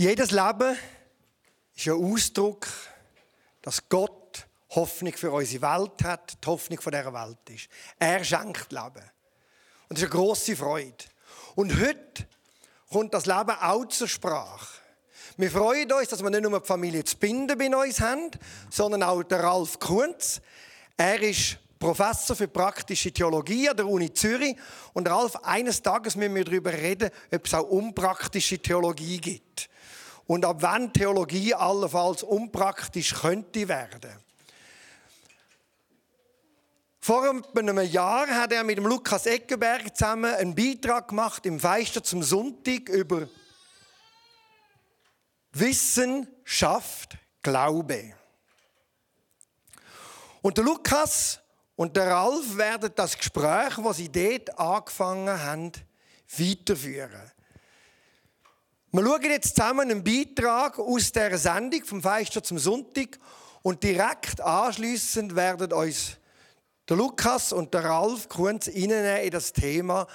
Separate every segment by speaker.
Speaker 1: Jedes Leben ist ein Ausdruck, dass Gott Hoffnung für unsere Welt hat, die Hoffnung von dieser Welt ist. Er schenkt Leben. Und das ist eine grosse Freude. Und heute kommt das Leben auch zur Sprache. Wir freuen uns, dass wir nicht nur die Familie zu binden bei uns haben, sondern auch der Ralf Kunz. Er ist Professor für praktische Theologie an der Uni Zürich. Und Ralf, eines Tages müssen wir darüber reden, ob es auch unpraktische Theologie gibt. Und ab wann Theologie allenfalls unpraktisch könnte werden. Vor einem Jahr hat er mit dem Lukas Eckenberg zusammen einen Beitrag gemacht im Feister zum Sonntag über Wissen schafft Glaube. Und der Lukas und der Ralf werden das Gespräch, was sie dort angefangen haben, weiterführen. Wir schauen jetzt zusammen einen Beitrag aus der Sendung vom Feister zum Sonntag und direkt anschließend werden uns der Lukas und der Ralf Kunz in das Thema,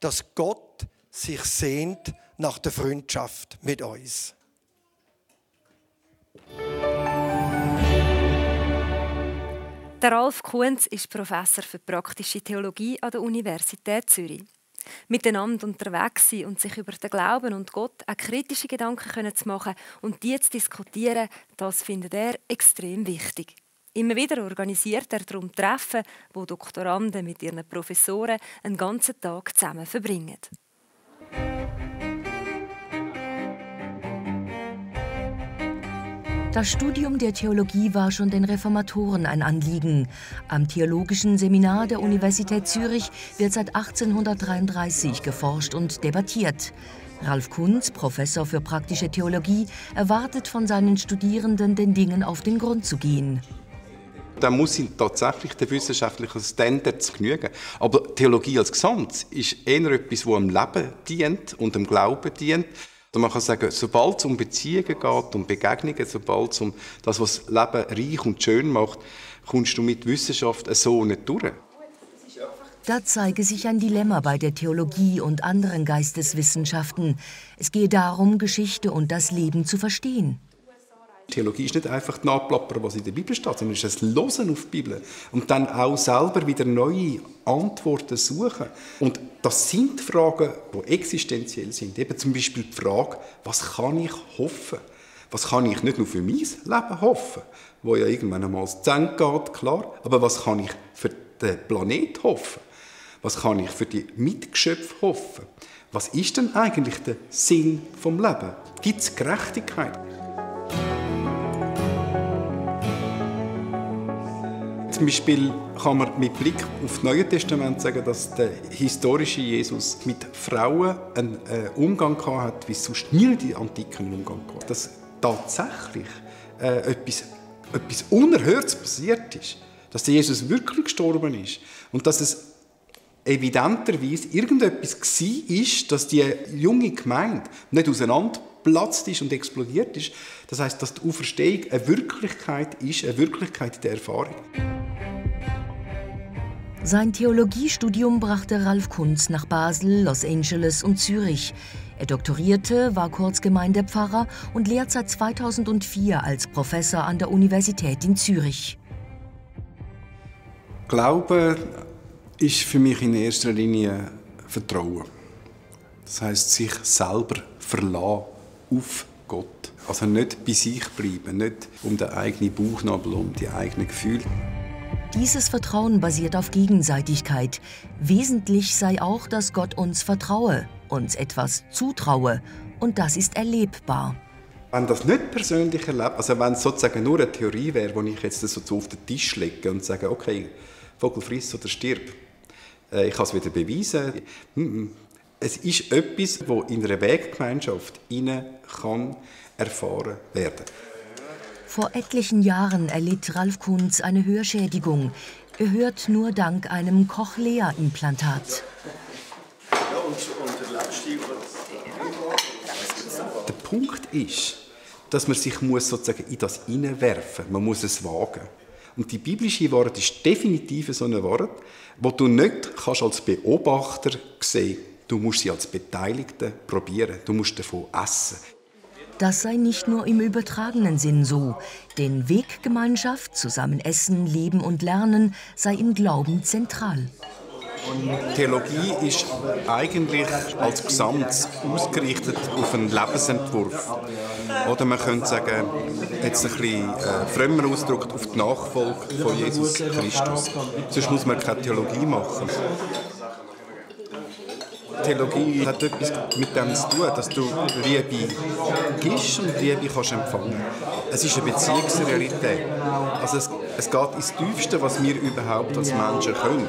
Speaker 1: dass Gott sich sehnt nach der Freundschaft mit uns.
Speaker 2: Der Ralf Kunz ist Professor für praktische Theologie an der Universität Zürich. Miteinander unterwegs sein und sich über den Glauben und Gott auch kritische Gedanken zu machen und die zu diskutieren, das findet er extrem wichtig. Immer wieder organisiert er darum Treffen, wo Doktoranden mit ihren Professoren einen ganzen Tag zusammen verbringen.
Speaker 3: Das Studium der Theologie war schon den Reformatoren ein Anliegen. Am Theologischen Seminar der Universität Zürich wird seit 1833 geforscht und debattiert. Ralf Kunz, Professor für praktische Theologie, erwartet von seinen Studierenden, den Dingen auf den Grund zu gehen.
Speaker 4: Da muss ihn tatsächlich der wissenschaftlichen Standards genügen. Aber Theologie als Gesamt ist eher etwas, das dem Leben dient und dem Glauben dient. Man kann sagen, sobald es um Beziehungen geht, um Begegnungen, sobald es um das, was das Leben reich und schön macht, kommst du mit Wissenschaft so nicht durch.
Speaker 3: Da zeige sich ein Dilemma bei der Theologie und anderen Geisteswissenschaften. Es gehe darum, Geschichte und das Leben zu verstehen.
Speaker 4: Theologie ist nicht einfach nachplappern, was in der Bibel steht, sondern es ist ein Losen auf die Bibel und dann auch selber wieder neue Antworten suchen. Und das sind Fragen, die existenziell sind. Eben zum Beispiel die Frage, was kann ich hoffen? Was kann ich nicht nur für mein Leben hoffen, wo ja irgendwann einmal zu Ende geht, klar, aber was kann ich für den Planet hoffen? Was kann ich für die Mitgeschöpfe hoffen? Was ist denn eigentlich der Sinn vom Leben? Gibt es Gerechtigkeit? Zum Beispiel kann man mit Blick auf das Neue Testament sagen, dass der historische Jesus mit Frauen einen äh, Umgang hat, wie es sonst nie in der Antike einen Umgang hatte. Dass tatsächlich äh, etwas, etwas Unerhörtes passiert ist. Dass der Jesus wirklich gestorben ist. Und dass es evidenterweise irgendetwas war, dass die junge Gemeinde nicht auseinanderplatzt ist und explodiert ist. Das heißt, dass die Auferstehung eine Wirklichkeit ist, eine Wirklichkeit der Erfahrung.
Speaker 3: Sein Theologiestudium brachte Ralf Kunz nach Basel, Los Angeles und Zürich. Er doktorierte, war Kurzgemeindepfarrer und lehrt seit 2004 als Professor an der Universität in Zürich.
Speaker 4: Glaube ist für mich in erster Linie Vertrauen. Das heißt, sich selber verlassen auf Gott. Also nicht bei sich bleiben, nicht um den eigenen Bauchnabel, um die eigenen Gefühle.
Speaker 3: Dieses Vertrauen basiert auf Gegenseitigkeit. Wesentlich sei auch, dass Gott uns vertraue, uns etwas zutraue. Und das ist erlebbar.
Speaker 4: Wenn das nicht persönlich erlebt, also wenn es sozusagen nur eine Theorie wäre, wo ich jetzt so auf den Tisch lege und sage, okay, Vogel friss oder stirb, äh, ich kann es wieder beweisen. Es ist etwas, das in einer Weggemeinschaft kann erfahren werden.
Speaker 3: Vor etlichen Jahren erlitt Ralf Kunz eine Hörschädigung. Er hört nur dank einem Cochlea-Implantat.
Speaker 4: Der Punkt ist, dass man sich muss sozusagen in das hineinwerfen muss. Man muss es wagen. Und die biblische Wort ist definitiv so ein Wort, wo du nicht kannst als Beobachter sehen Du musst sie als Beteiligte probieren. Du musst davon essen.
Speaker 3: Das sei nicht nur im übertragenen Sinn so, denn Weggemeinschaft, zusammen essen, leben und lernen sei im Glauben zentral.
Speaker 5: Theologie ist eigentlich als Gesamt ausgerichtet auf einen Lebensentwurf. Oder man könnte sagen, jetzt ein bisschen äh, frömmer ausgedrückt, auf die Nachfolge von Jesus Christus. Sonst muss man keine Theologie machen. Theologie hat etwas mit dem zu tun, dass du Liebe gibst und Liebe kannst empfangen. Es ist eine Beziehungsrealität. Also es, es geht ins Tiefste, was wir überhaupt als Menschen können.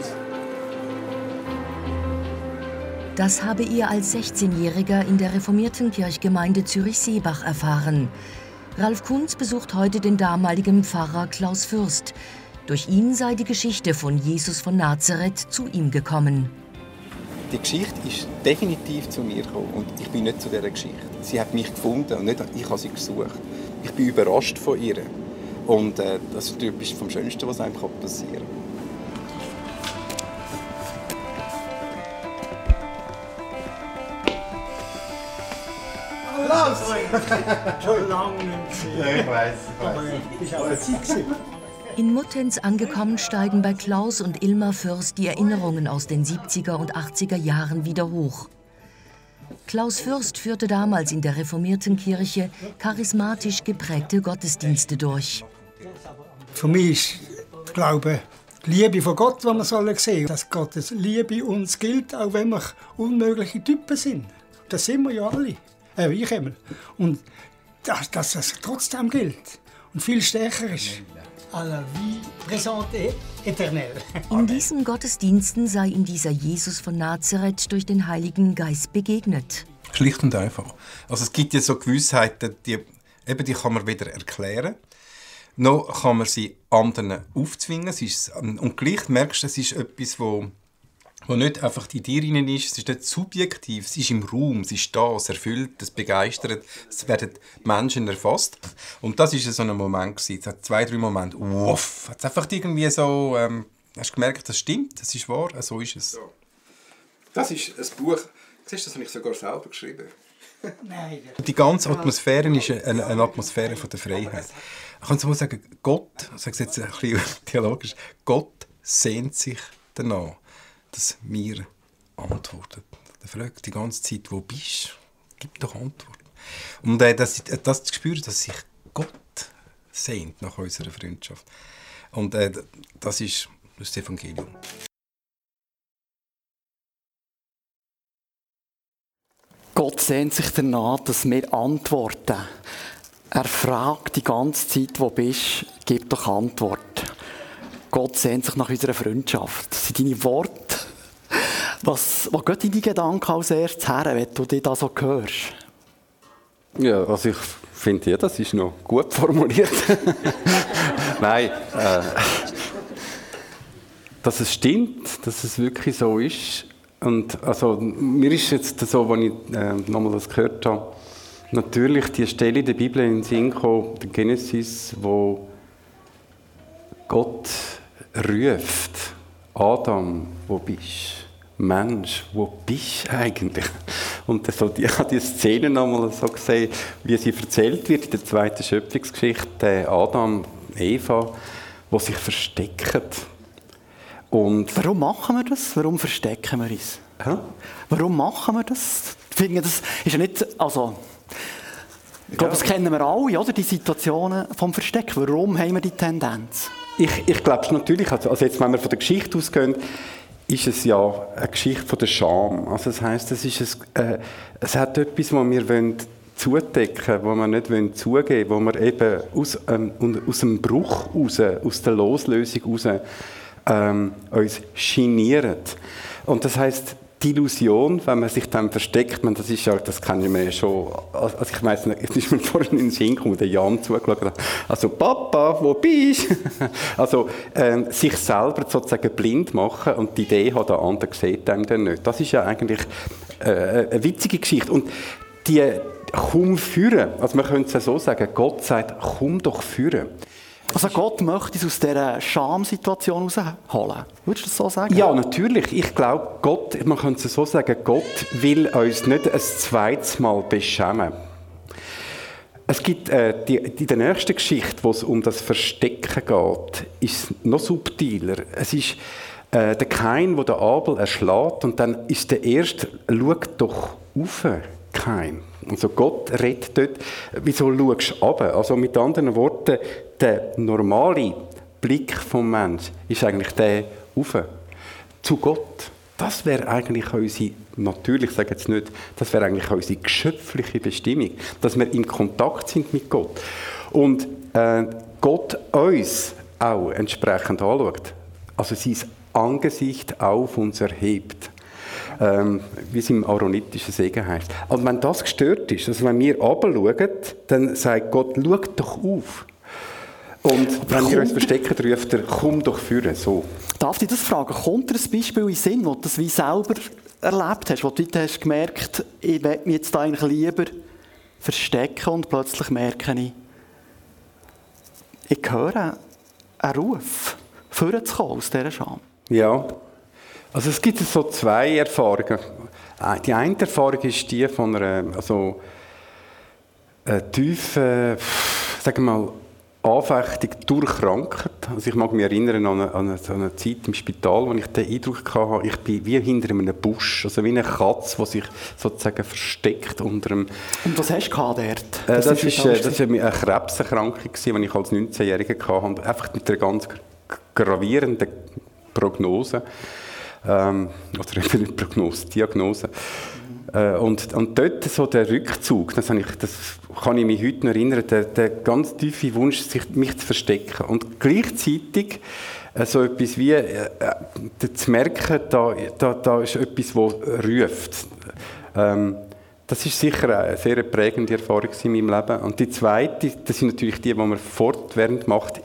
Speaker 3: Das habe er als 16-Jähriger in der reformierten Kirchgemeinde Zürich-Seebach erfahren. Ralf Kunz besucht heute den damaligen Pfarrer Klaus Fürst. Durch ihn sei die Geschichte von Jesus von Nazareth zu ihm gekommen.
Speaker 4: Die Geschichte ist definitiv zu mir gekommen und ich bin nicht zu dieser Geschichte. Sie hat mich gefunden und nicht ich habe sie gesucht. Ich bin überrascht von ihr und äh, das ist etwas vom Schönsten, was einem passieren kann.
Speaker 6: Schon lange nicht gesehen. Ja, ich weiß. Ich weiß. Aber Zeit
Speaker 3: in Muttenz angekommen steigen bei Klaus und Ilmar Fürst die Erinnerungen aus den 70er und 80er Jahren wieder hoch. Klaus Fürst führte damals in der reformierten Kirche charismatisch geprägte Gottesdienste durch.
Speaker 6: Für mich ist Glaube die Liebe von Gott, die wir sollen sehen, dass Gottes Liebe uns gilt, auch wenn wir unmögliche Typen sind. Das sind wir ja alle äh, ich immer. Und dass, dass das trotzdem gilt und viel stärker ist. À la vie présente éternelle.
Speaker 3: In diesen Gottesdiensten sei ihm dieser Jesus von Nazareth durch den Heiligen Geist begegnet.
Speaker 5: Schlicht und einfach. Also es gibt ja so Gewissheiten, die, eben die kann man weder erklären, noch kann man sie anderen aufzwingen. Ist, und gleich merkst du, es ist etwas, wo wo nicht einfach in dir rein ist, es ist nicht subjektiv, es ist im Raum, es ist da, es erfüllt, es begeistert, es werden Menschen erfasst. Und das ist so ein Moment gewesen. Es hat zwei, drei Momente, wuff, hat einfach irgendwie so, ähm, hast du gemerkt, das stimmt, das ist wahr, so ist es. Das ist ein Buch, siehst du, das habe ich sogar selber geschrieben. Nein. Die ganze Atmosphäre ist eine, eine Atmosphäre von der Freiheit. Ich kann so sagen, Gott, ich sage es jetzt ein bisschen theologisch, Gott sehnt sich danach dass mir antwortet. Er fragt die ganze Zeit, wo bist du? Gib doch Antwort. Und äh, das, das zu spüren, dass sich Gott sehnt nach unserer Freundschaft. Und äh, das ist das Evangelium.
Speaker 7: Gott sehnt sich danach, dass wir antworten. Er fragt die ganze Zeit, wo bist, gib doch Antwort. Gott sehnt sich nach unserer Freundschaft. Das sind deine Worte. Was, was geht deine Gedanken als erstes her, wenn du dich da so hörst?
Speaker 4: Ja, also ich finde ja, das ist noch gut formuliert. Nein, äh, dass es stimmt, dass es wirklich so ist. Und also, mir ist jetzt so, als ich äh, nochmal das gehört habe, natürlich die Stelle in der Bibel in den Sinn gekommen, der Genesis, wo Gott ruft, Adam, wo bist Mensch, wo bist du eigentlich? Und so, ich habe die Szene nochmal so gesehen, wie sie erzählt wird in der zweiten Schöpfungsgeschichte, Adam, Eva, wo sich verstecken.
Speaker 7: Und Warum machen wir das? Warum verstecken wir uns? Hä? Warum machen wir das? Ich finde, das ist ja nicht, also, ich glaube, das kennen wir alle, oder? Die Situationen vom Versteck. Warum haben wir die Tendenz?
Speaker 4: Ich, ich glaube natürlich, also, also jetzt, wenn wir von der Geschichte ausgehen, ist es ja eine Geschichte von der Scham. Also das heißt, es ist ein, äh, es hat etwas, was wir wollen zudecken, wir nicht wollen zugeben, wo wir eben aus, ähm, aus dem Bruch raus, aus der Loslösung raus ähm, uns genieren. Und das heißt, die Illusion, wenn man sich dann versteckt, man, das ist ja, das kann ich mir schon, also ich weiß nicht, es ist mir vorhin in den Sinn gekommen, der Jan zugeschaut hat, also Papa, wo bist du? Also ähm, sich selber sozusagen blind machen und die Idee hat, der andere sieht einem dann nicht. Das ist ja eigentlich äh, eine witzige Geschichte. Und die komm führen, also man könnte es ja so sagen, Gott sagt, komm doch führen.
Speaker 7: Also Gott möchte uns aus dieser Schamsituation rausholen. Würdest du das so sagen?
Speaker 4: Ja, natürlich. Ich glaube, Gott, man könnte es so sagen, Gott will uns nicht ein zweites Mal beschämen. Es gibt äh, die, in der nächsten Geschichte, wo es um das Verstecken geht, ist es noch subtiler. Es ist äh, der Kain, wo der Abel erschlägt und dann ist der erste, schaut doch auf, Kain. Also Gott redet dort, wieso schaust du runter? Also mit anderen Worten, der normale Blick vom Mensch ist eigentlich der auf zu Gott. Das wäre eigentlich unsere, natürlich sage jetzt nicht, das wäre eigentlich unsere geschöpfliche Bestimmung, dass wir in Kontakt sind mit Gott. Und äh, Gott uns auch entsprechend anschaut. Also sein Angesicht auf uns erhebt. Ähm, wie es im aaronitischen Segen heißt. Und wenn das gestört ist, also wenn wir runterschauen, dann sagt Gott, schau doch auf. Und wenn wir uns verstecken, ruft er, komm doch führen, so.
Speaker 7: Darf ich das fragen? Kommt dir ein Beispiel in den Sinn, wo du das wie selber erlebt hast, wo du hast gemerkt ich will mich jetzt eigentlich lieber verstecken und plötzlich merke ich, ich höre einen Ruf, vorzukommen aus dieser Scham?
Speaker 4: Ja, also es gibt so zwei Erfahrungen. Die eine Erfahrung ist die von einer, also, einer tiefen, sagen wir mal, Anfechtung durch Krankheit. Also ich mag mich erinnern an eine, an eine, Zeit im Spital, wo ich den Eindruck hatte, ich bin wie hinter einem Busch, also wie eine Katze, die sich sozusagen versteckt unter einem...
Speaker 7: Und was hast du dort? Äh,
Speaker 4: das, das, ist, äh, das war eine Krebserkrankung, die ich als 19-Jähriger hatte, einfach mit einer ganz gravierenden Prognose, ähm, oder eben Prognose, Diagnose. Äh, und, und dort so der Rückzug, das, ich, das kann ich mich heute noch erinnern, der, der ganz tiefe Wunsch, sich, mich zu verstecken. Und gleichzeitig äh, so etwas wie äh, äh, zu merken, da, da, da ist etwas, das ruft. Ähm, das ist sicher eine sehr prägende Erfahrung in meinem Leben. Und die zweite, das sind natürlich die, die man fortwährend macht,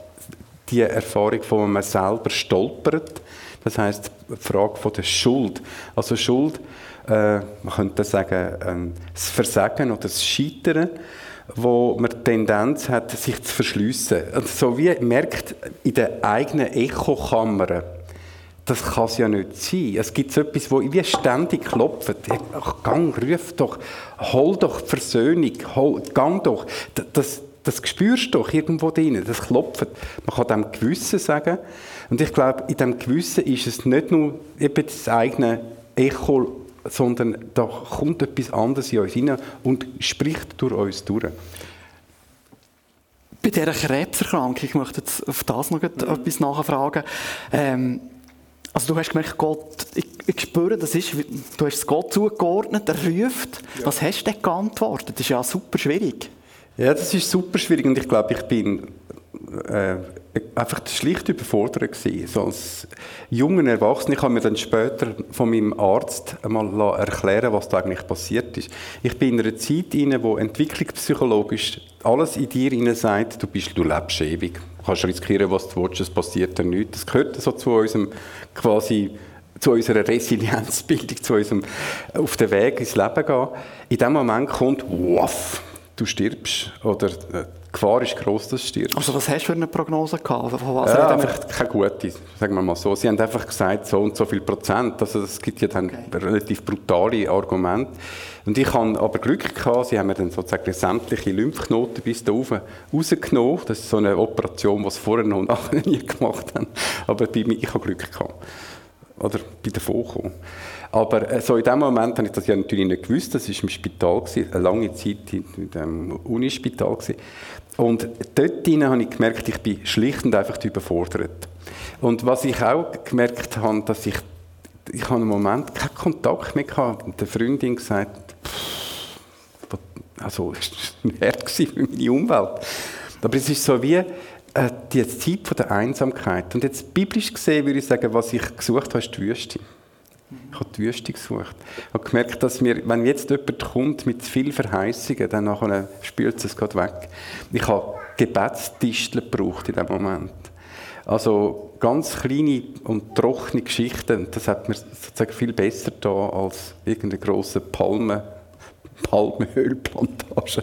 Speaker 4: die Erfahrung, von man selber stolpert. Das heißt die Frage von der Schuld. Also Schuld äh, man könnte sagen, ähm, das Versagen oder das Scheitern, wo man die Tendenz hat, sich zu verschliessen. Also so wie merkt in der eigenen Echokammer, das kann es ja nicht sein. Es gibt so etwas, wo wie ständig klopft. Ach, gang, ruf doch, hol doch Versöhnung, hol, gang doch. Das, das spürst du doch irgendwo drin, das klopft. Man kann dem Gewissen sagen. Und ich glaube, in dem Gewissen ist es nicht nur eben das eigene Echo sondern da kommt etwas anderes in uns hinein und spricht durch uns durch.
Speaker 7: Bei dieser Krebserkrankung, ich möchte jetzt auf das noch mhm. etwas nachfragen. Ähm, also du hast gemerkt, Gott, ich, ich, spüre, das ist, du hast es Gott zugeordnet, er ruft. Ja. Was hast du denn geantwortet? Das ist ja super schwierig.
Speaker 4: Ja, das ist super schwierig und ich glaube, ich bin äh, einfach schlicht überfordert gewesen. So als junger Erwachsener, ich habe mir dann später von meinem Arzt einmal erklären was da eigentlich passiert ist. Ich bin in einer Zeit inne, wo entwicklungspsychologisch alles in dir inne sagt, du bist, du lebst ewig. Du kannst riskieren, was du willst, es passiert dir nichts. Das gehört so zu unserem quasi zu unserer Resilienzbildung, zu unserem auf den Weg ins Leben gehen. In dem Moment kommt, waff, du stirbst oder äh, Gefahr ist groß, dass du stirbst.
Speaker 7: Also was hast du für eine Prognose gehabt?
Speaker 4: Von was ja, einfach keine gute, sagen wir mal so. Sie haben einfach gesagt, so und so viel Prozent. Also es gibt ja dann okay. relativ brutale Argumente. Und ich hatte aber Glück gehabt, sie haben mir dann sozusagen sämtliche Lymphknoten bis da oben rausgenommen. Das ist so eine Operation, die sie vorher noch und nachher nie gemacht haben. Aber bei mir, ich habe Glück gehabt. Oder bei der gekommen. Aber äh, so in dem Moment habe ich das ja natürlich nicht gewusst. Das war im Spital, gewesen, eine lange Zeit in dem Unispital. Gewesen. Und dort habe ich gemerkt, ich bin schlicht und einfach überfordert. Und was ich auch gemerkt habe, dass ich, ich habe einen Moment keinen Kontakt mehr gehabt mit der Freundin gesagt, pff, also, es war für meine Umwelt. Aber es ist so wie äh, die Zeit von der Einsamkeit. Und jetzt biblisch gesehen würde ich sagen, was ich gesucht habe, ist die Wüste. Ich habe die Wüste gesucht. Ich habe gemerkt, dass mir, wenn jetzt jemand kommt mit zu viel Verheißungen, dann nachher spült es gerade weg. Ich habe Gebetstistel gebraucht in dem Moment. Also ganz kleine und trockene Geschichten, das hat mir sozusagen viel besser da als irgendeine große Palme. Palmölplantage.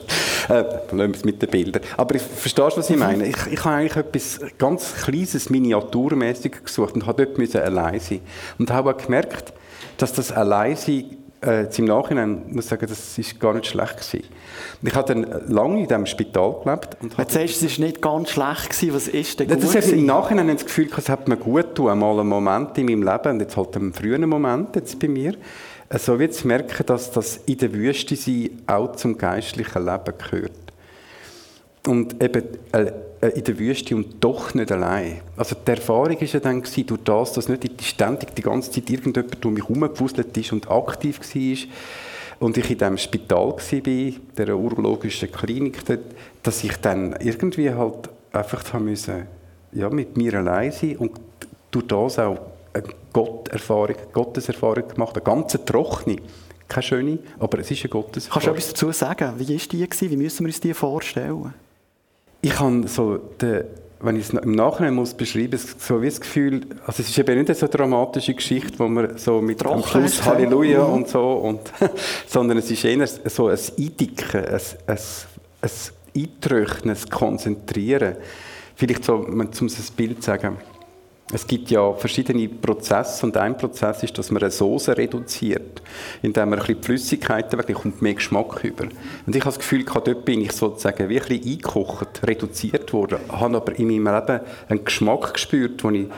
Speaker 4: Äh, lassen wir es mit den Bildern. Aber ich, verstehst du, was ich meine? Ich, ich habe eigentlich etwas ganz Kleines, Miniaturmäßiges gesucht und habe dort allein sein. Und habe auch gemerkt, dass das Alleinsein äh, im Nachhinein muss ich sagen, das ist gar nicht schlecht gewesen. ich habe dann lange in diesem Spital gelebt. Und
Speaker 7: Jetzt sagst du, es war nicht ganz schlecht gewesen. Was ist denn
Speaker 4: gut
Speaker 7: Das
Speaker 4: hat im Nachhinein das Gefühl, es hat mir gut getan, mal einen Moment in meinem Leben, und jetzt halt einen frühen Moment jetzt bei mir, so wie zu merken, dass das in der Wüste sein auch zum geistlichen Leben gehört. Und eben äh, in der Wüste und doch nicht allein. Also die Erfahrung war ja dann, gewesen, durch das, dass nicht ständig die ganze Zeit irgendjemand um mich herumgewuselt ist und aktiv war, und ich in diesem Spital war, der urologischen Klinik, dass ich dann irgendwie halt einfach haben müssen, ja, mit mir allein sein und durch das auch eine Gotterfahrung, Gotteserfahrung gemacht, eine ganz trockene, keine schöne, aber es ist eine Gotteserfahrung.
Speaker 7: Kannst du etwas dazu sagen? Wie war die? Wie müssen wir uns die vorstellen?
Speaker 4: Ich habe so den, wenn ich es im Nachhinein muss beschreiben, so wie das Gefühl, also es ist eben nicht eine so dramatische Geschichte, wo man so mit
Speaker 7: am Schluss
Speaker 4: Halleluja mhm. und so, und, sondern es ist eher so ein Eindicken, ein, ein, ein Eintröchnen, ein Konzentrieren. Vielleicht so, um ein Bild zu sagen, es gibt ja verschiedene Prozesse und ein Prozess ist, dass man eine Soße reduziert, indem man ein bisschen Flüssigkeiten weg, kommt mehr Geschmack über. Und ich habe das Gefühl, dort bin ich sozusagen wie ein bisschen eingekocht, reduziert worden, habe aber in meinem Leben einen Geschmack gespürt, den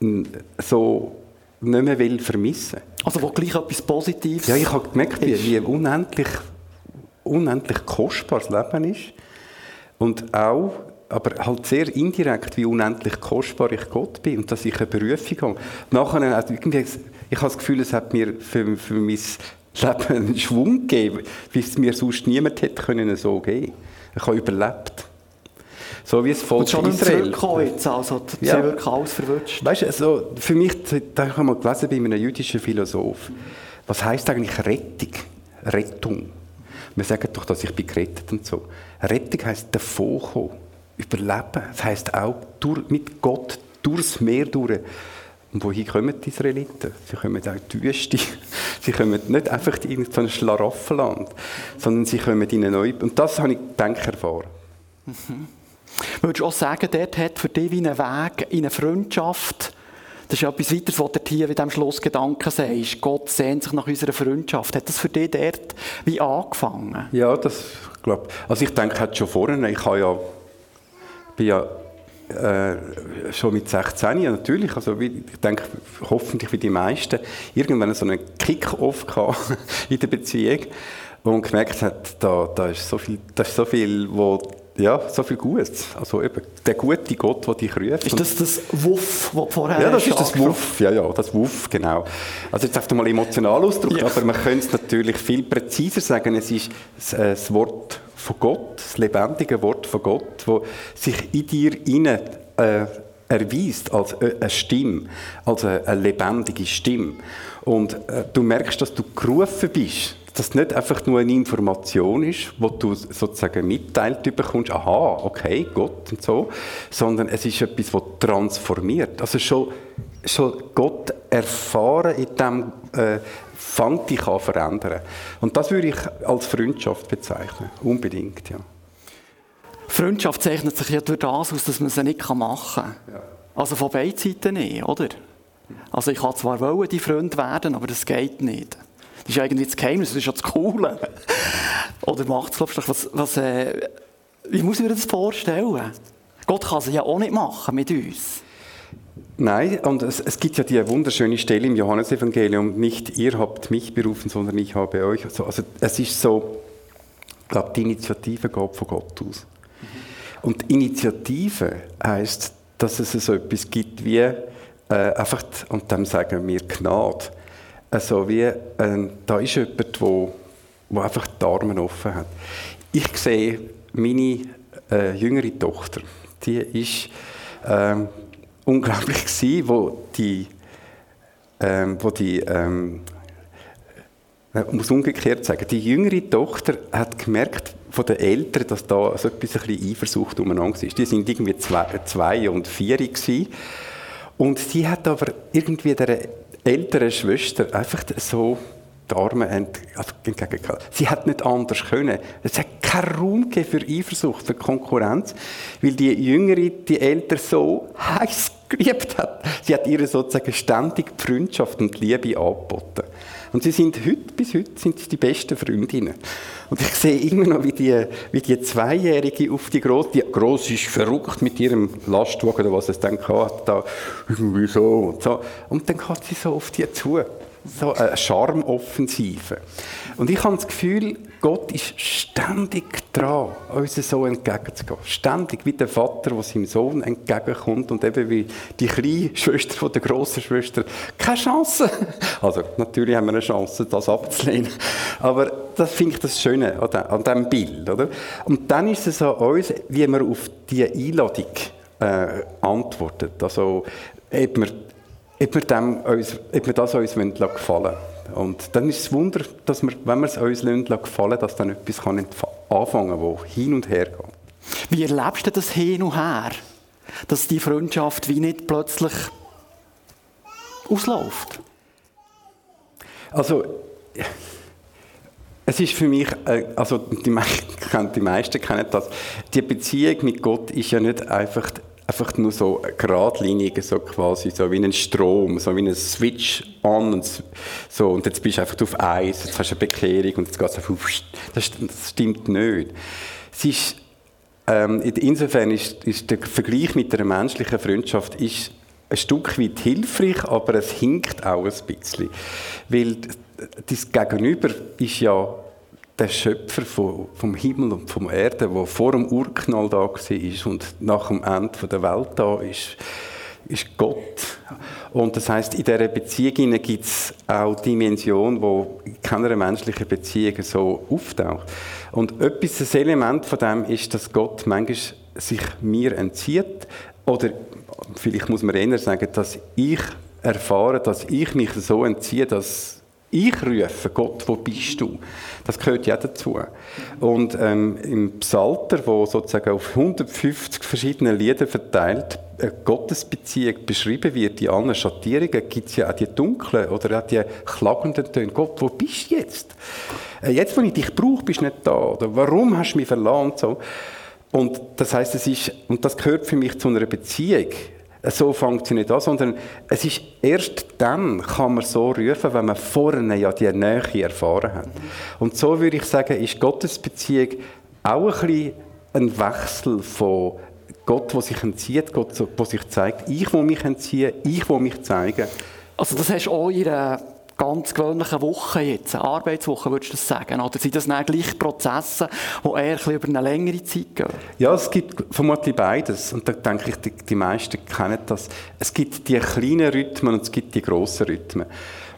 Speaker 4: ich so nicht mehr will vermissen.
Speaker 7: Also wo gleich etwas Positives
Speaker 4: Ja, ich habe gemerkt, wie, wie unendlich, unendlich kostbar das Leben ist und auch aber halt sehr indirekt, wie unendlich kostbar ich Gott bin und dass ich eine Berufung habe. Nachher, also irgendwie, ich habe das Gefühl, es hat mir für, für mein Leben einen Schwung gegeben, wie es mir sonst niemand hätte können so geben. Ich habe überlebt. So wie es Volk
Speaker 7: schon Israel. jetzt, also ja. wirklich alles verwünscht.
Speaker 4: Weißt du, also für mich, da habe ich mal gelesen bei einem jüdischen Philosoph, was heißt eigentlich Rettung? Rettung. Wir sagen doch, dass ich bin gerettet und so. Rettung heisst davonkommen überleben. Das heisst auch durch, mit Gott durchs Meer durch. Und wohin kommen die Israeliten? Sie kommen auch in die Wüste. Sie kommen nicht einfach in so ein Schlaraffenland, sondern sie kommen in eine neue... Und das habe ich, denke ich, erfahren.
Speaker 7: Mhm. Würdest du auch sagen, dort hat für dich wie einen Weg in eine Freundschaft, das ist ja etwas weiteres, was du hier in diesem Schlussgedanken sagst, Gott sehnt sich nach unserer Freundschaft. Hat das für dich dort wie angefangen?
Speaker 4: Ja, das glaube ich. Also ich denke, hat schon vorher, ich habe ja bin ja äh, schon mit 16 natürlich, also wie, ich denke, hoffentlich wie die meisten, irgendwann so einen Kick-Off in der Beziehung, man gemerkt hat, da, da ist so viel, da ist so viel, wo ja, so viel Gutes. Also eben, der gute Gott, der dich ruft.
Speaker 7: Ist das das Wuff, das vorher
Speaker 4: Ja, das ist das Wuff, ja, ja, das Wuff, genau. Also jetzt einfach mal emotional ausdrücken, ja. aber man könnte es natürlich viel präziser sagen. Es ist das Wort von Gott, das lebendige Wort von Gott, wo sich in dir inne äh, erweist als äh, eine Stimme, als eine, lebendige Stimme. Und äh, du merkst, dass du gerufen bist, dass es nicht einfach nur eine Information ist, wo du sozusagen mitteilt bekommst, aha, okay, Gott und so, sondern es ist etwas, was transformiert. Also schon, schon Gott erfahren in dem äh, fängt dich an verändern. Und das würde ich als Freundschaft bezeichnen. Unbedingt, ja.
Speaker 7: Freundschaft zeichnet sich ja durch das aus, dass man sie nicht machen kann. Ja. Also von beiden Seiten nicht, oder? Also ich kann zwar wollen, die Freund werden, aber das geht nicht. Das ist eigentlich das Geheimnis, das ist ja das Coole. oder macht es, glaubst du, was, was, äh, wie muss ich mir das vorstellen? Gott kann sie ja auch nicht machen mit uns.
Speaker 4: Nein, und es, es, gibt ja die wunderschöne Stelle im Johannesevangelium, nicht ihr habt mich berufen, sondern ich habe euch. Also, also es ist so, ich glaube, die Initiative geht von Gott aus. Und Initiative heißt, dass es so etwas gibt wie äh, einfach, und dann sagen wir Gnade. Also wie, äh, da ist jemand, wo, wo einfach die Arme offen hat. Ich sehe meine äh, jüngere Tochter, die ist ähm, unglaublich gewesen, wo die, ähm, wo die ähm, ich muss umgekehrt sagen, die jüngere Tochter hat gemerkt von den Eltern, dass da so etwas ein bisschen Eifersucht umeinander ist. Die sind irgendwie zwei, zwei und vier gewesen. Und sie hat aber irgendwie der älteren Schwester einfach so die Arme also entgegengehalten. Sie hat nicht anders können. Es hat keinen Raum für Eifersucht, für Konkurrenz, weil die Jüngere, die Eltern so heiß geliebt hat. Sie hat ihr sozusagen ständig die Freundschaft und die Liebe angeboten. Und sie sind heute, bis heute, sind sie die besten Freundinnen. Und ich sehe immer noch, wie die, wie die Zweijährige auf die Grosse, die Grosse ist verrückt mit ihrem Lastwagen oder was es dann hat, da irgendwie so und so. Und dann geht sie so auf die zu so eine Charmoffensive. Und ich habe das Gefühl, Gott ist ständig dran, uns so entgegenzugehen. Ständig, wie der Vater, der seinem Sohn entgegenkommt und eben wie die kleine Schwester von der grossen Schwester. Keine Chance! Also, natürlich haben wir eine Chance, das abzulehnen. Aber das finde ich das Schöne an diesem Bild. Oder? Und dann ist es an uns, wie wir auf diese Einladung äh, antwortet. Also, ob wir ob wir, dem uns, ob wir das uns gefallen lassen. Und dann ist es Wunder, dass wir, wenn wir es uns gefallen lassen, dass dann etwas kann anfangen kann, das hin und her geht.
Speaker 7: Wie erlebst du das hin und her? Dass die Freundschaft wie nicht plötzlich ausläuft?
Speaker 4: Also, es ist für mich, äh, also die, die meisten kennen das, die Beziehung mit Gott ist ja nicht einfach einfach nur so geradlinig, so quasi so wie ein Strom, so wie ein Switch an und so und jetzt bist du einfach auf Eis, jetzt hast du eine Bekehrung und jetzt geht es einfach das, das stimmt nicht. Es ist, ähm, insofern ist, ist der Vergleich mit einer menschlichen Freundschaft ist ein Stück weit hilfreich, aber es hinkt auch ein bisschen, weil das Gegenüber ist ja der Schöpfer vom Himmel und vom Erde, der vor dem Urknall da war und nach dem Ende der Welt da ist, ist Gott. Und das heißt, in dieser Beziehung gibt es auch Dimension, wo in keiner menschlichen Beziehung so auftaucht. Und etwas, ein Element von dem ist, dass Gott manchmal sich mir entzieht. Oder vielleicht muss man eher sagen, dass ich erfahre, dass ich mich so entziehe, dass ich rufe, Gott, wo bist du? Das gehört ja dazu. Und ähm, im Psalter, wo sozusagen auf 150 verschiedene Lieder verteilt eine Gottesbeziehung beschrieben wird, die anderen Schattierungen, gibt es ja auch die dunklen oder auch die klagenden Töne. Gott, wo bist du jetzt? Äh, jetzt, wo ich dich brauche, bist du nicht da. Oder warum hast du mich verlassen? So. Und das heißt, es ist, und das gehört für mich zu einer Beziehung so funktioniert das, sondern es ist erst dann kann man so rufen, wenn man vorne ja die Nähe erfahren hat. Und so würde ich sagen, ist Gottes Beziehung auch ein bisschen ein Wechsel von Gott, der sich entzieht, Gott, der sich zeigt. Ich will mich entziehen, ich will mich zeigen.
Speaker 7: Also das hast du auch in ganz gewöhnlichen Woche jetzt, Arbeitswoche, würdest du das sagen? Oder sind das dann gleich Prozesse, die eher ein über eine längere Zeit gehen?
Speaker 4: Ja, es gibt vermutlich beides. Und da denke ich, die, die meisten kennen das. Es gibt die kleinen Rhythmen und es gibt die grossen Rhythmen.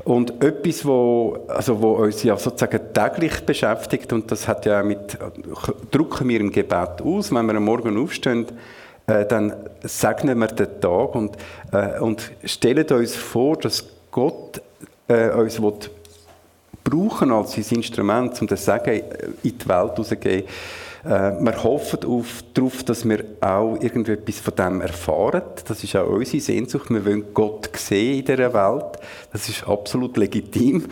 Speaker 4: Und etwas, wo, also wo uns ja sozusagen täglich beschäftigt, und das hat ja mit, drucken wir im Gebet aus, wenn wir am Morgen aufstehen, äh, dann segnen wir den Tag und, äh, und stellen uns vor, dass Gott äh, uns will brauchen als sein Instrument, um das Sagen in die Welt rauszugeben. Äh, wir hoffen auf, darauf, dass wir auch irgendetwas von dem erfahren. Das ist auch unsere Sehnsucht. Wir wollen Gott sehen in dieser Welt. Das ist absolut legitim.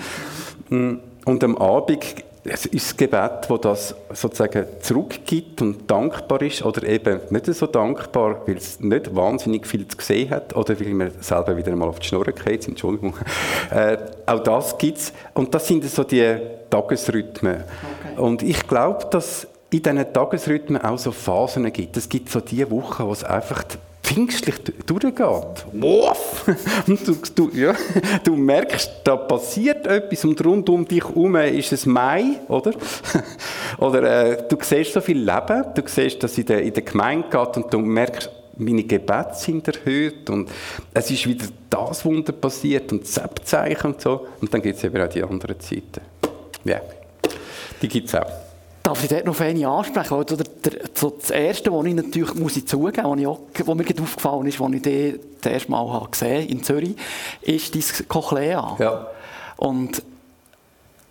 Speaker 4: Und am Abend es ist das Gebet, das das sozusagen zurückgibt und dankbar ist oder eben nicht so dankbar, weil es nicht wahnsinnig viel zu sehen hat oder weil man selber wieder einmal auf die Schnur geht, Entschuldigung. Äh, auch das gibt es und das sind so die Tagesrhythmen. Okay. Und ich glaube, dass in diesen Tagesrhythmen auch so Phasen gibt. Es gibt so die Wochen, wo es einfach pfingstlich durchgeht. Wuff! Und du, du, ja, du merkst, da passiert etwas und rund um dich herum ist es Mai, oder? oder äh, du siehst so viel Leben, du siehst, dass es in der, in der Gemeinde geht und du merkst, meine Gebete sind erhöht und es ist wieder das Wunder passiert und das Abzeichen und so. Und dann gibt es eben auch die anderen Zeiten. Ja, die gibt es auch.
Speaker 7: Darf ich dort noch eine ansprechen? Oder der, so das Erste, was ich natürlich muss ich zugeben muss, was mir aufgefallen ist, als ich dich das erste Mal habe gesehen in Zürich, ist dein Cochlea.
Speaker 4: Ja.
Speaker 7: Und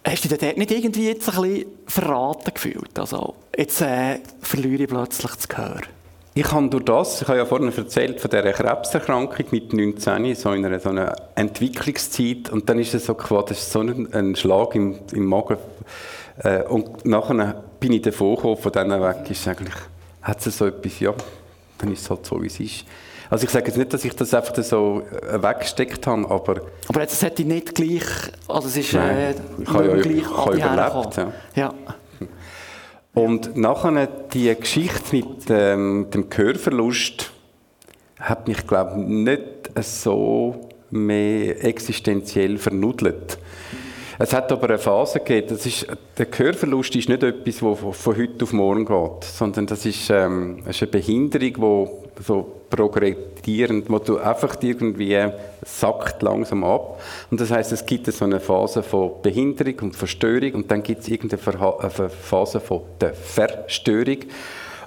Speaker 7: hast du dich dort nicht irgendwie jetzt ein bisschen verraten gefühlt? Also, jetzt äh, verliere ich plötzlich das Gehör.
Speaker 4: Ich habe durch das, ich habe ja vorhin erzählt von dieser Krebserkrankung mit 19, so in einer, so einer Entwicklungszeit, und dann ist es so das ist so ein, ein Schlag im, im Magen äh, und nachher bin ich davon gekommen, von denen weg ist eigentlich, hat es so etwas, ja, dann ist es halt so, wie es ist. Also ich sage jetzt nicht, dass ich das einfach so äh, weggesteckt habe, aber...
Speaker 7: Aber jetzt hätte ich nicht gleich, also es ist
Speaker 4: Nein,
Speaker 7: äh,
Speaker 4: ich habe ja,
Speaker 7: gleich
Speaker 4: ich habe überlebt. Ja.
Speaker 7: ja.
Speaker 4: Und nachher die Geschichte mit ähm, dem Gehörverlust hat mich, glaube ich, nicht so mehr existenziell vernudelt. Es hat aber eine Phase gegeben, das ist, der Gehörverlust ist nicht etwas, das von heute auf morgen geht, sondern das ist, ähm, das ist eine Behinderung, die so progredierend, wo du einfach irgendwie sackt langsam ab. Und das heißt, es gibt so eine Phase von Behinderung und Verstörung und dann gibt es irgendeine Phase von der Verstörung.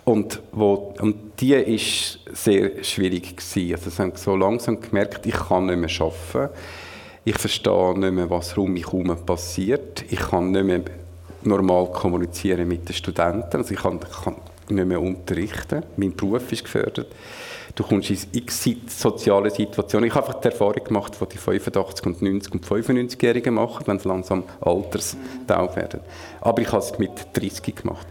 Speaker 4: Und, wo, und die ist sehr schwierig gewesen. Also, sie haben so langsam gemerkt, ich kann nicht mehr arbeiten ich verstehe nicht mehr, was um mich herum passiert. Ich kann nicht mehr normal kommunizieren mit den Studenten. Also ich kann, kann nicht mehr unterrichten. Mein Beruf ist gefördert. Du kommst in x soziale Situationen. Ich habe einfach die Erfahrung gemacht, die die 85 und 90 und 95-Jährigen machen, wenn sie langsam alterstaub werden. Aber ich habe es mit 30 gemacht.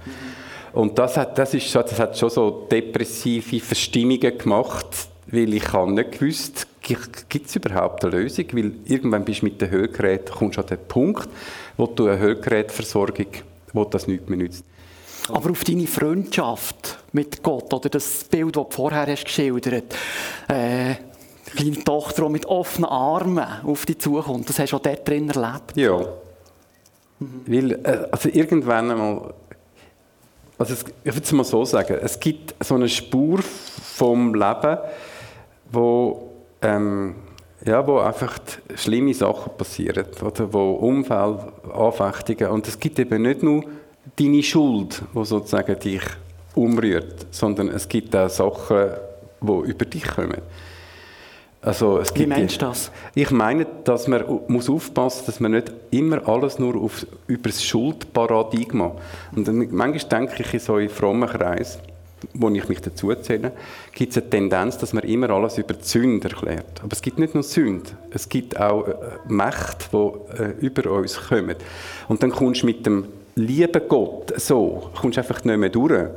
Speaker 4: Und das hat, das, ist, das hat schon so depressive Verstimmungen gemacht, weil ich habe nicht gewusst, gibt es überhaupt eine Lösung? Weil irgendwann bist du mit dem Hörgerät, kommst du an den Punkt, wo du eine Hörgerätversorgung, wo das nicht mehr nützt.
Speaker 7: Aber auf deine Freundschaft mit Gott, oder das Bild, das du vorher hast geschildert äh, kleine Tochter, die mit offenen Armen auf dich zukommt, das hast du auch dort drin erlebt?
Speaker 4: Ja. Mhm. Weil, äh, also irgendwann einmal, also es, ich würde es mal so sagen, es gibt so eine Spur vom Leben, wo ähm, ja, wo einfach schlimme Sachen passieren, oder wo Unfälle, Anfechtungen und es gibt eben nicht nur deine Schuld, wo sozusagen dich umrührt, sondern es gibt auch Sachen, die über dich kommen.
Speaker 7: Also, es Wie meinst du das?
Speaker 4: Ich meine, dass man muss aufpassen, dass man nicht immer alles nur auf, über das Schuldparadigma. Und dann, manchmal denke ich in so einen frommen Kreis, wo ich mich dazu zähle, gibt es eine Tendenz, dass man immer alles über die Sünde erklärt. Aber es gibt nicht nur Sünde, es gibt auch äh, Mächte, die äh, über uns kommen. Und dann kommst du mit dem lieben Gott so, kommst einfach nicht mehr durch.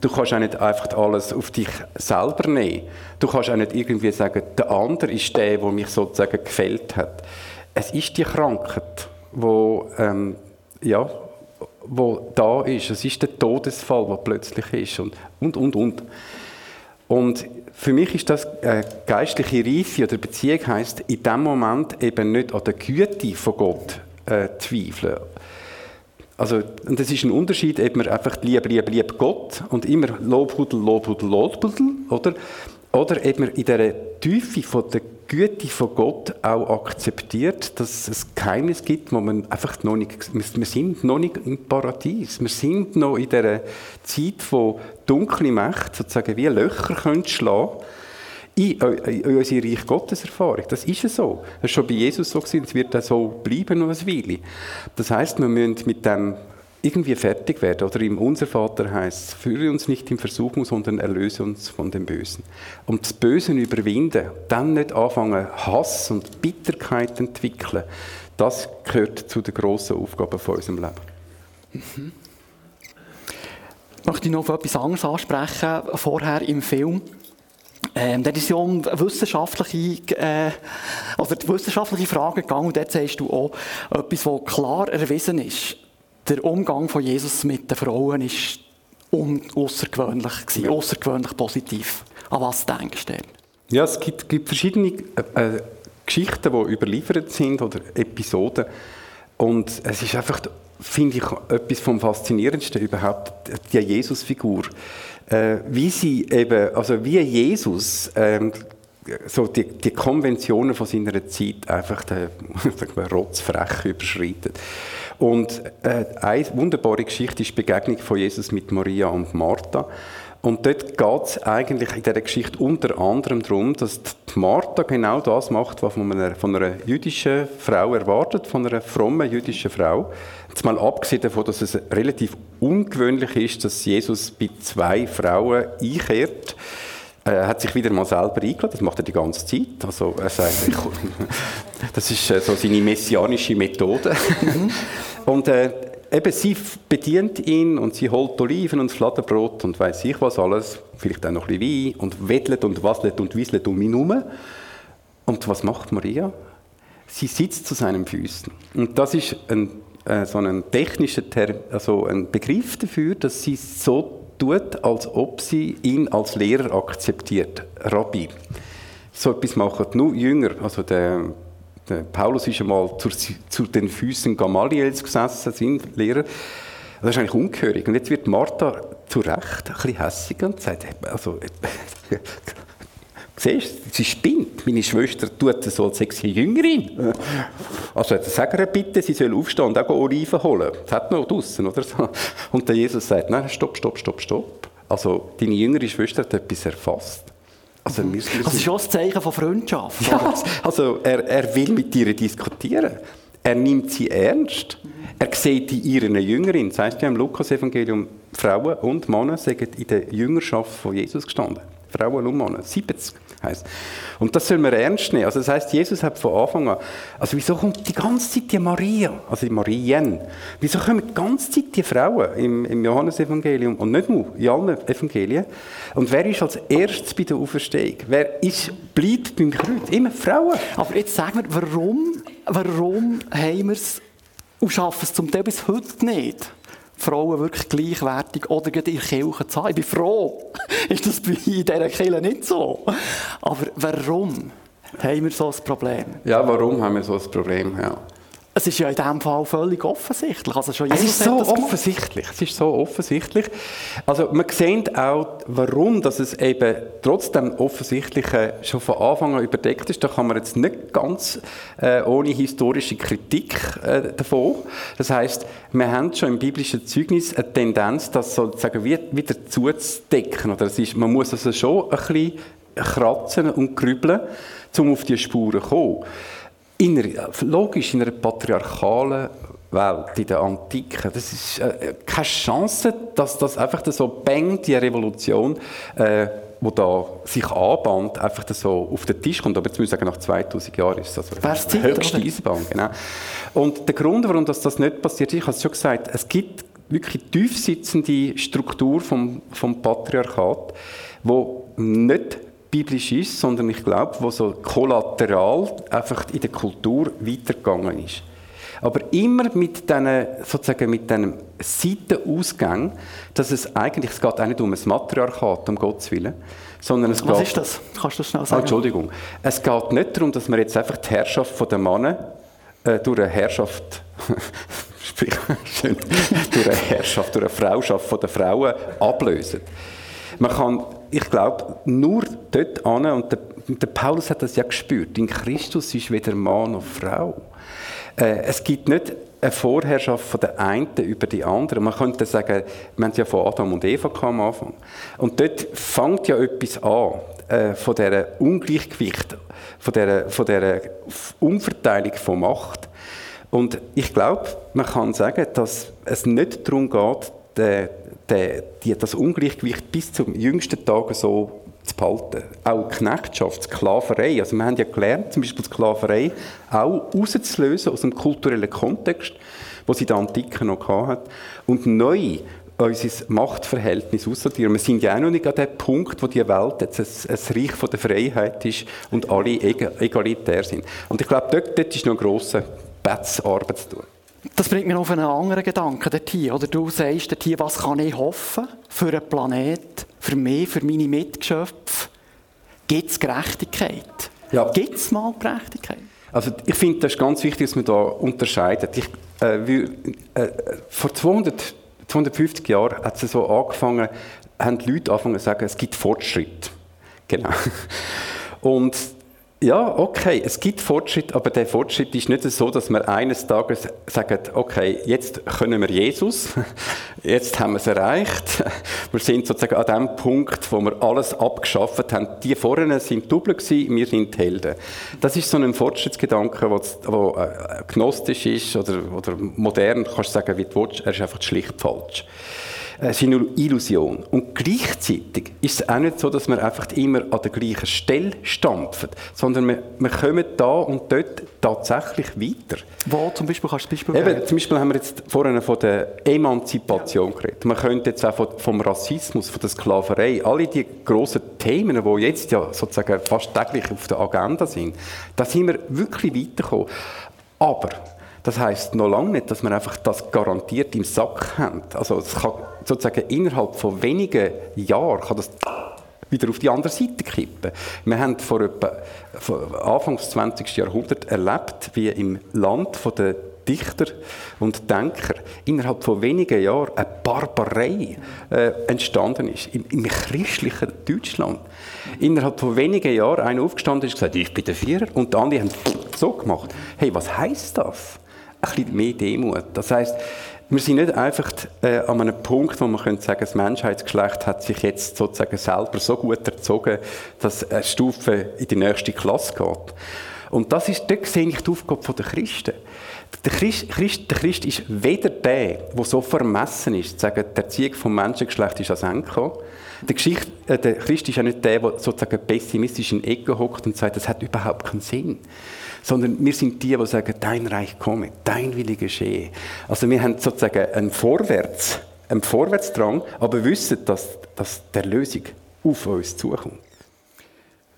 Speaker 4: Du kannst auch nicht einfach alles auf dich selber nehmen. Du kannst auch nicht irgendwie sagen, der andere ist der, der mich sozusagen gefällt hat. Es ist die Krankheit, wo ähm, ja, wo da ist. Es ist der Todesfall, der plötzlich ist und und und und. Und für mich ist das eine geistliche Reife oder Beziehung heißt in dem Moment eben nicht an der Güte von Gott äh, zweifeln. Also, und das ist ein Unterschied, ob man einfach lieb, lieb, lieb Gott und immer Lobhudel, Lobhudel, Lobhudel, oder? Oder ob man in der Tiefe von der Güte von Gott auch akzeptiert, dass es Geheimnis gibt, wo man einfach noch nicht, wir sind noch nicht im Paradies. Wir sind noch in der Zeit, wo dunkle Mächte sozusagen wie Löcher können schlagen in, in unsere Reich Gottes Erfahrung. Das ist ja so. Das war schon bei Jesus so gewesen, es wird auch so bleiben noch ein Weile. Das heißt, wir müssen mit dem irgendwie fertig werden. Oder im Unser Vater heißt es, führe uns nicht in Versuchung, sondern erlöse uns von dem Bösen. Und das Böse überwinden, dann nicht anfangen, Hass und Bitterkeit entwickeln, das gehört zu den grossen Aufgaben von unserem Leben. Mhm.
Speaker 7: Ich möchte noch etwas anderes ansprechen, vorher im Film. Ähm, da ist ja um wissenschaftliche, äh, also die wissenschaftliche Frage gegangen und dort sagst du auch etwas, was klar erwiesen ist der Umgang von Jesus mit den Frauen ist außergewöhnlich gewesen, außergewöhnlich positiv. An was denkst du denn?
Speaker 4: Ja, es gibt, gibt verschiedene äh, äh, Geschichten, die überliefert sind oder Episoden. Und es ist einfach, finde ich, etwas vom Faszinierendsten überhaupt, die Jesus-Figur. Äh, wie sie eben, also wie Jesus ähm, so die, die Konventionen von seiner Zeit einfach den, rotzfrech überschreitet. Und äh, eine wunderbare Geschichte ist die Begegnung von Jesus mit Maria und Martha. Und dort geht es eigentlich in dieser Geschichte unter anderem darum, dass die Martha genau das macht, was man von einer, jüdischen Frau erwartet, von einer frommen jüdischen Frau. Jetzt mal abgesehen davon, dass es relativ ungewöhnlich ist, dass Jesus bei zwei Frauen einkehrt. Er hat sich wieder mal selber eingeladen, das macht er die ganze Zeit. Also er sagt, das ist äh, so seine messianische Methode. Mhm. Und äh, eben sie bedient ihn und sie holt Oliven und Fladenbrot und weiß ich was alles, vielleicht auch noch ein bisschen Wein und wettelt und wasselt und wieselt um ihn herum. Und was macht Maria? Sie sitzt zu seinen Füßen. Und das ist ein, äh, so ein technischer Term, also ein Begriff dafür, dass sie so tut, als ob sie ihn als Lehrer akzeptiert, Rabbi. So etwas machen nur Jünger, also der der Paulus ist einmal zu, zu den Füßen Gamaliels gesessen, sein Lehrer. Das ist eigentlich ungehörig. Und jetzt wird Martha zu Recht ein bisschen hässig und sagt, also, siehst sie spinnt. Meine Schwester tut so, als sei sie Jüngerin. Also sag ihr bitte, sie soll aufstehen und auch Oliven holen. Das hat noch draußen, oder so. Und der Jesus sagt, nein, stopp, stopp, stopp, stopp. Also deine jüngere Schwester hat etwas erfasst.
Speaker 7: Also, wir das ist schon ein Zeichen von Freundschaft.
Speaker 4: Ja, also er, er will mit ihr diskutieren. Er nimmt sie ernst. Er sieht in ihren Jüngerin, das heißt ja im Lukas-Evangelium, Frauen und Männer sind in der Jüngerschaft von Jesus gestanden. Frauen und Männer, 70 heißt. Und das soll man ernst nehmen. Also das heißt, Jesus hat von Anfang an, also wieso kommt die ganze Zeit die Maria, also die Marien, wieso kommen die ganze Zeit die Frauen im, im Johannesevangelium und nicht nur in allen Evangelien? Und wer ist als erstes bei der Auferstehung? Wer ist, bleibt beim Kreuz? Immer Frauen.
Speaker 7: Aber jetzt sag mir, warum, warum haben wir es und schaffen es zum Teil bis heute nicht? Frauen wirklich gleichwertig oder in der Kirche zu haben. Ich bin froh, ist das bei dieser Kirche nicht so. Aber warum haben wir so ein Problem?
Speaker 4: Ja, warum haben wir so ein Problem? Ja.
Speaker 7: Es ist ja in diesem Fall völlig offensichtlich. Also schon
Speaker 4: es ist so offensichtlich. Es ist so offensichtlich. Also man sieht auch, warum dass es eben trotz dem Offensichtlichen schon von Anfang an überdeckt ist. Da kann man jetzt nicht ganz äh, ohne historische Kritik äh, davon. Das heißt, wir haben schon im biblischen Zeugnis eine Tendenz, das sozusagen wieder zuzudecken. Oder es ist, man muss also schon ein bisschen kratzen und grübeln, um auf die Spuren zu kommen. In einer, logisch, in einer patriarchalen Welt, in der Antike, das ist äh, keine Chance, dass das einfach so bang, die Revolution, äh, wo da sich anbahnt, einfach so auf den Tisch kommt. Aber jetzt muss ich sagen, nach 2000 Jahren ist das also die höchste Eisenbahn. Genau. Und der Grund, warum das, das nicht passiert ist, ich habe es schon gesagt, es gibt wirklich tiefsitzende Struktur vom, vom Patriarchat, wo nicht biblisch ist, sondern ich glaube, wo so kollateral einfach in der Kultur weitergegangen ist. Aber immer mit diesen, sozusagen mit diesem Seitenausgang, dass es eigentlich, es geht auch nicht um ein Matriarchat, um Gottes Willen, sondern es
Speaker 7: Was
Speaker 4: geht...
Speaker 7: ist das? Kannst du das schnell sagen?
Speaker 4: Oh, Entschuldigung. Es geht nicht darum, dass man jetzt einfach die Herrschaft der Männer äh, durch eine Herrschaft, sprich, schön, durch eine Herrschaft, durch eine Frauschaft der Frauen ablösen. Man kann ich glaube, nur dort an, und der, der, Paulus hat das ja gespürt, in Christus ist weder Mann noch Frau. Äh, es gibt nicht eine Vorherrschaft von der einen über die andere. Man könnte sagen, wir haben ja von Adam und Eva am Anfang. Und dort fängt ja etwas an, äh, von dieser Ungleichgewicht, von dieser, von dieser Umverteilung von Macht. Und ich glaube, man kann sagen, dass es nicht darum geht, den, den, die, das Ungleichgewicht bis zum jüngsten Tag so zu behalten. Auch Knechtschaft, Sklaverei. Also wir haben ja gelernt, zum Beispiel Sklaverei auch rauszulösen aus dem kulturellen Kontext, wo sie in der Antike noch hat, und neu unser Machtverhältnis aussortieren. Wir sind ja auch noch nicht an dem Punkt, wo die Welt jetzt ein, ein Reich von der Freiheit ist und alle egalitär sind. Und ich glaube, dort, dort ist noch eine grosse Betzarbeit zu tun.
Speaker 7: Das bringt mich auf einen anderen Gedanken dorthin. Oder du sagst dorthin, was kann ich hoffen für einen Planet, für mich, für meine Mitgeschöpfe? Gibt es Gerechtigkeit?
Speaker 4: Ja.
Speaker 7: Gibt es mal Gerechtigkeit?
Speaker 4: Also ich finde, das ist ganz wichtig, dass man da unterscheidet. Ich, äh, will, äh, vor 200, 250 Jahren hat es so angefangen, haben die Leute angefangen zu sagen, es gibt Fortschritt. Genau. Und ja, okay, es gibt Fortschritt, aber der Fortschritt ist nicht so, dass wir eines Tages sagen, okay, jetzt können wir Jesus, jetzt haben wir es erreicht, wir sind sozusagen an dem Punkt, wo wir alles abgeschafft haben. Die vorne sind Double gewesen, wir sind Helden. Das ist so ein Fortschrittsgedanke, der gnostisch ist oder, oder modern, kannst du sagen, wie du willst, er ist einfach schlicht falsch. Äh, ist eine Illusion. Und gleichzeitig ist es auch nicht so, dass wir einfach immer an der gleichen Stelle stampfen, sondern wir, wir kommen da und dort tatsächlich weiter.
Speaker 7: Wo zum Beispiel kannst du das Beispiel
Speaker 4: Eben, zum Beispiel haben wir jetzt vorhin von der Emanzipation geredet. Man könnte jetzt auch vom Rassismus, von der Sklaverei, alle die grossen Themen, die jetzt ja sozusagen fast täglich auf der Agenda sind, da sind wir wirklich weitergekommen. Aber das heißt noch lange nicht, dass man einfach das garantiert im Sack haben. Also es kann sozusagen innerhalb von wenigen Jahren kann das wieder auf die andere Seite kippen. Wir haben vor etwa Anfang des 20. Jahrhunderts erlebt, wie im Land der Dichter und Denker innerhalb von wenigen Jahren eine Barbarei äh, entstanden ist. Im, Im, christlichen Deutschland. Innerhalb von wenigen Jahren einer aufgestanden ist und gesagt, ich bin der Vierer. Und die anderen haben so gemacht. Hey, was heißt das? Ein bisschen mehr Demut. Das heißt, wir sind nicht einfach äh, an einem Punkt, wo man könnte sagen, das Menschheitsgeschlecht hat sich jetzt sozusagen selber so gut erzogen, dass eine Stufe in die nächste Klasse geht. Und das ist, dort sehe ich die Aufgabe der Christen. Der Christ, Christ, der Christ ist weder der, der so vermessen ist, zu sagen, der Erziehung vom Menschengeschlecht ist gekommen. Der, Geschicht, äh, der Christ ist auch nicht der, der sozusagen pessimistisch in Ecke hockt und sagt, das hat überhaupt keinen Sinn. Sondern wir sind die, die sagen, dein Reich komme, dein Wille geschehe. Also wir haben sozusagen einen Vorwärts, einen Vorwärtsdrang, aber wissen, dass, dass der Lösung auf uns zukommt.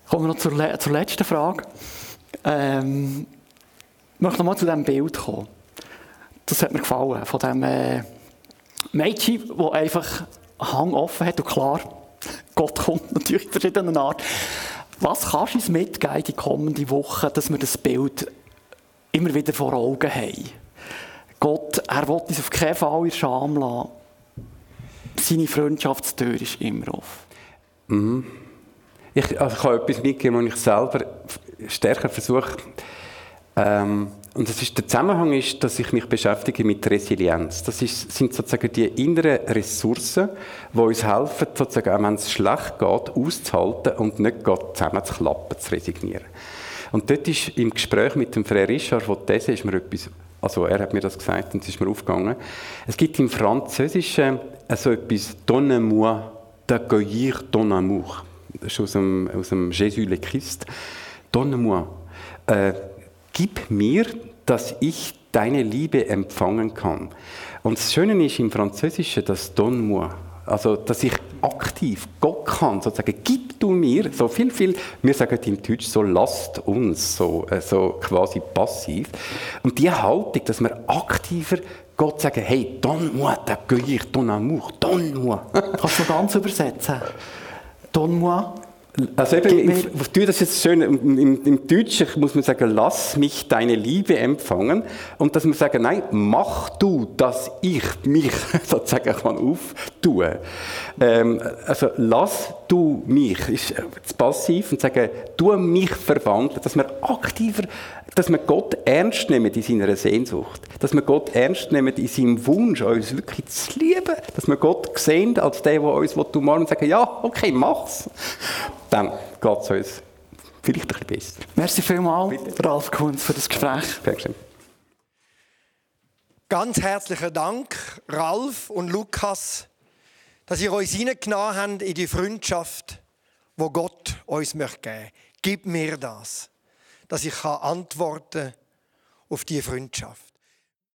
Speaker 7: Kommen wir noch zur, zur letzten Frage. Ähm, ich möchte nochmal zu diesem Bild kommen. Das hat mir gefallen, von diesem äh, Mädchen, das einfach Hang offen hat und klar, Gott kommt natürlich in verschiedenen Arten. Was kannst du uns mitgeben die kommende Woche, dass wir das Bild immer wieder vor Augen haben? Gott, er will uns auf keinen Fall in Scham lassen. Seine Freundschaftstür ist immer offen.
Speaker 4: Mhm. Ich, also ich habe etwas mitgegeben, was ich selber stärker versuche, ähm, und das ist, der Zusammenhang ist, dass ich mich beschäftige mit Resilienz. Das ist, sind sozusagen die inneren Ressourcen, die uns helfen, sozusagen, auch wenn es schlecht geht, auszuhalten und nicht zusammenzuklappen, zu resignieren. Und dort ist im Gespräch mit dem Frère Richard von These ist mir etwas, also er hat mir das gesagt und es ist mir aufgegangen. Es gibt im Französischen so etwas «Donne-moi d'accueillir ton amour». Das ist aus dem, aus dem Jésus le Christ. «Donne-moi». Äh, gib mir, dass ich deine Liebe empfangen kann. Und das Schöne ist im Französischen das Donne-moi. Also, dass ich aktiv Gott kann, sozusagen, gib du mir, so viel, viel, wir sagen in Deutsch so, lasst uns, so, äh, so quasi passiv. Und die Haltung, dass wir aktiver Gott sagen, hey, donne-moi, d'accueillir ton amour, donne-moi.
Speaker 7: Kannst du ganz übersetzen? Donne-moi.
Speaker 4: Also eben, Deutsch, das ist jetzt schön, im, im, Deutschen. Muss man sagen, lass mich deine Liebe empfangen. Und dass man sagen, nein, mach du, dass ich mich sozusagen kann auftun. Ähm, also lass du mich, ist das Passiv und sagen, du mich verwandeln, dass wir aktiver, dass wir Gott ernst nehmen in seiner Sehnsucht, dass wir Gott ernst nehmen in seinem Wunsch, uns wirklich zu lieben, dass wir Gott sehen als der, der uns umarmen und sagen, ja, okay, mach's dann geht es uns vielleicht ein bisschen besser.
Speaker 7: Merci vielmals, Bitte. Ralf Kunz, für das Gespräch. Dankeschön.
Speaker 1: Ganz herzlichen Dank, Ralf und Lukas, dass ihr euch hineingenommen habt in die Freundschaft, wo Gott uns geben möchte. Gib mir das, dass ich antworten kann auf diese Freundschaft.